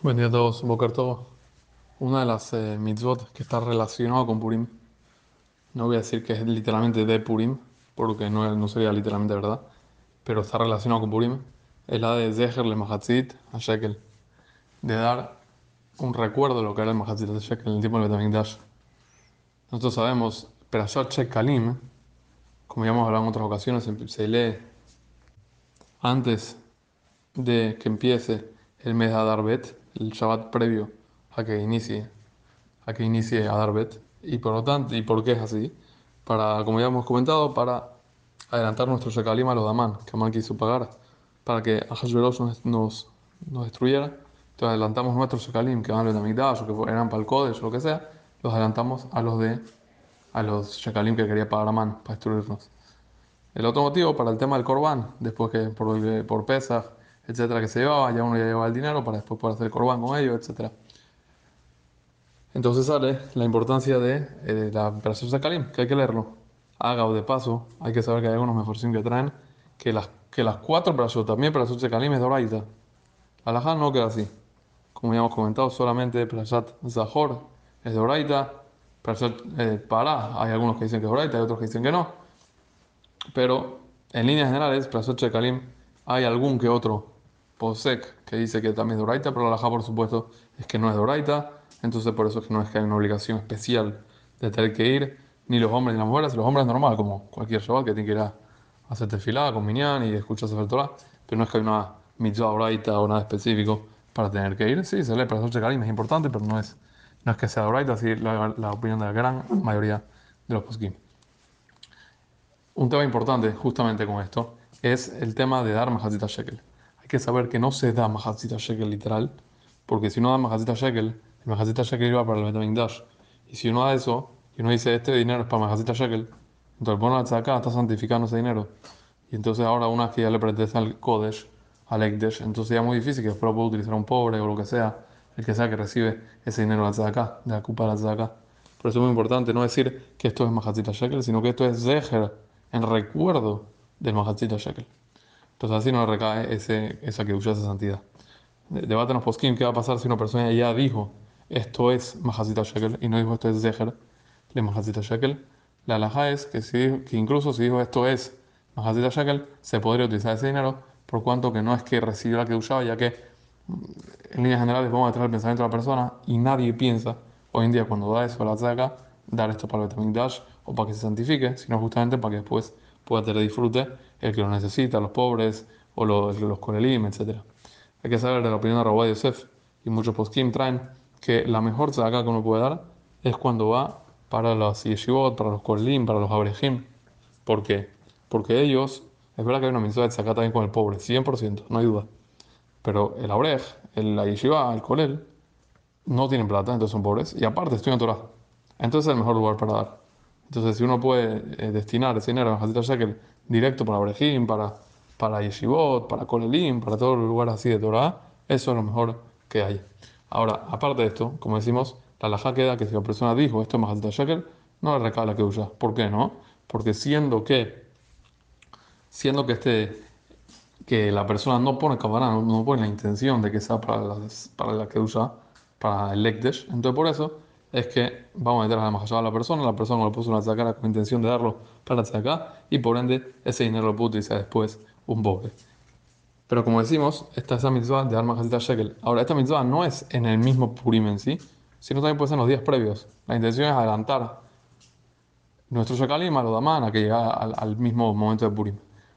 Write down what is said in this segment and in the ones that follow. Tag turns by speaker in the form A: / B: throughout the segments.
A: Buen día a todos, Boker Tov. Una de las eh, mitzvot que está relacionada con Purim, no voy a decir que es literalmente de Purim, porque no, no sería literalmente verdad, pero está relacionado con Purim, es la de Zeher le Mahatzit a Shekel, de dar un recuerdo de lo que era el Mahatzit de Shekel en el tiempo del Betamikdash. Nosotros sabemos, Perashat Shekalim, como ya hemos hablado en otras ocasiones, se lee antes de que empiece el mes de Adarbet, el Shabbat previo a que inicie, a que inicie Adarbet. Y por lo tanto, ¿y por qué es así? Para, como ya hemos comentado, para adelantar nuestro Shekalim a los Damán, que Amán quiso pagar, para que Ahashverosh nos, nos, nos, destruyera. Entonces adelantamos nuestros Shekalim, que van al Betamigdash, o que eran para el Kodesh, o lo que sea, los adelantamos a los de a los Shekalim que quería pagar Amán para destruirnos. El otro motivo para el tema del Korban, después que por, por Pesach, etcétera, que se llevaba, ya uno ya llevaba el dinero para después poder hacer el corbán con ellos, etcétera. Entonces sale la importancia de, eh, la operación Sakalim, que hay que leerlo. Haga o de paso, hay que saber que hay algunos mejorcín que traen que las, que las cuatro operaciones, también operación Sakalim es doraita. La no queda así. Como ya hemos comentado, solamente Prashat Zahor es de Oraita. Prashat eh, Pará, hay algunos que dicen que es Oraita, hay otros que dicen que no. Pero en líneas generales, Prashat Shekalim, hay algún que otro Posek, que dice que también es Doraita, pero la Laja, por supuesto, es que no es Doraita. Entonces, por eso es que no es que hay una obligación especial de tener que ir, ni los hombres ni las mujeres. Los hombres es normal, como cualquier Shabbat, que tiene que ir a hacer tefilá con Minyan y escuchar el Torah, pero no es que hay una mitzvah Doraita o nada específico para tener que ir. Sí, se lee para hacer Karim, es importante, pero no es, no es que sea Doraita, así la, la opinión de la gran mayoría de los poskim. Un tema importante justamente con esto es el tema de dar Mahatzita Shekel que saber que no se da Mahazita Shekel literal, porque si uno da Mahazita Shekel, el Mahazita Shekel iba para el Betamigdash. Y si uno da eso, y uno dice, este dinero es para Mahazita Shekel, entonces bueno, acá está santificando ese dinero. Y entonces ahora una vez que ya le pertenece al Kodesh, al Ekdesh, entonces ya es muy difícil que después lo pueda utilizar un pobre o lo que sea, el que sea que recibe ese dinero de acá, de la culpa de acá. Por eso es muy importante no decir que esto es Mahazita Shekel, sino que esto es Zeher, en recuerdo del Mahazita Shekel. Entonces así no le recae ese, esa que esa santidad. Debate en los qué va a pasar si una persona ya dijo esto es Mahazita Shekel y no dijo esto es Zeher, le Mahazita Shekel. La alhaja es que, si, que incluso si dijo esto es Mahazita Shekel, se podría utilizar ese dinero por cuanto que no es que recibió la usaba, ya que mm, en líneas generales vamos a traer el pensamiento de la persona y nadie piensa hoy en día cuando da eso a la acá dar esto para el Dash o para que se santifique, sino justamente para que después pueda tener disfrute el que lo necesita, los pobres o los, los korelim, etc. Hay que saber de la opinión de Rabbi Yosef y muchos poskim traen que la mejor tzedakah que uno puede dar es cuando va para los yeshivot, para los korelim, para los abrejim. ¿Por qué? Porque ellos, es verdad que hay una mensaje de tzedakah también con el pobre, 100%, no hay duda. Pero el abrej, el, la yeshiva, el kolel, no tienen plata, entonces son pobres, y aparte estudian Torah. Entonces es el mejor lugar para dar. Entonces, si uno puede eh, destinar ese dinero a Hazit Shekel directo para Brejim, para, para Yeshivot, para Kolelim, para todos los lugares así de Torah, eso es lo mejor que hay. Ahora, aparte de esto, como decimos, la laja queda que si la persona dijo esto es más Shekel, no le recae la que usa. ¿Por qué no? Porque siendo que, siendo que este, que la persona no pone camarada, no, pone la intención de que sea para, para la que usa, para el Lekdesh, entonces por eso es que vamos a meter a la a la persona, la persona lo puso una tzaka con intención de darlo para la tzaka y por ende ese dinero lo puede utilizar después un pobre. Pero como decimos, esta es la mitzvah de dar majasita shekel. Ahora, esta mitzvah no es en el mismo Purim en sí, sino también puede ser en los días previos. La intención es adelantar nuestro shekalim a lo damana que llega al, mismo momento de Purim.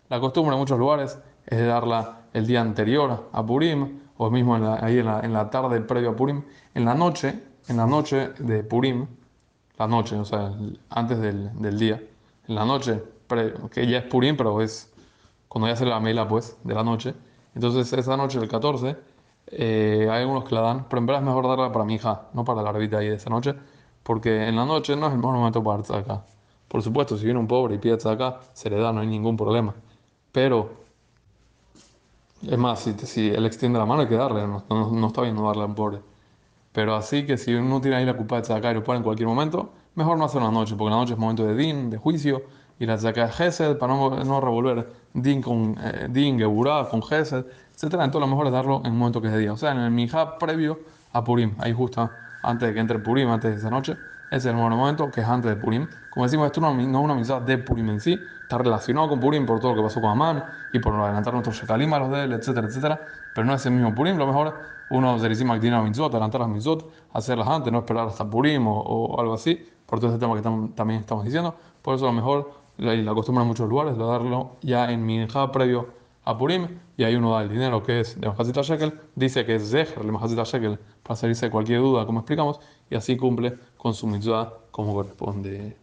A: La costumbre en muchos lugares es darla el día anterior a Purim o mismo ahí en la, en la tarde previo a Purim. En la noche en la noche de Purim, la noche, o sea, antes del, del día, en la noche, que ya es Purim, pero es cuando ya se la mela, pues, de la noche. Entonces, esa noche del 14, eh, hay algunos que la dan, pero en verdad es mejor darla para mi hija, no para la arbita ahí de esa noche, porque en la noche no es el mejor momento para acá. Por supuesto, si viene un pobre y pide acá, se le da, no hay ningún problema. Pero, es más, si, si él extiende la mano hay que darle, no, no, no está bien no darle a un pobre. Pero así que si uno tiene ahí la culpa de tzedakah y lo pone en cualquier momento, mejor no hacerlo en la noche, porque la noche es momento de din, de juicio, y la tzedakah es gesed, para no, no revolver din con eh, din, geburah, con gesed, etcétera. Entonces lo mejor es darlo en un momento que es de día. O sea, en el Minja previo a Purim. Ahí justo antes de que entre Purim, antes de esa noche. Ese es el buen momento que es antes de Purim. Como decimos, esto no, no es una misa de Purim en sí. Está relacionado con Purim por todo lo que pasó con Amán y por adelantar nuestros shekalim a los de él, etcétera, etcétera. Pero no es el mismo Purim. Lo mejor uno se dice tiene a mitzvot, adelantar las mitzvot, hacerlas antes, no esperar hasta Purim o, o algo así. Por todo ese tema que tam, también estamos diciendo. Por eso lo mejor, la, la costumbre en muchos lugares, darlo ya en Minja previo a Purim, y ahí uno da el dinero que es de Majazita Shekel, dice que es Zeher, de Majazita Shekel, para salirse de cualquier duda, como explicamos, y así cumple con su mitzvah como corresponde.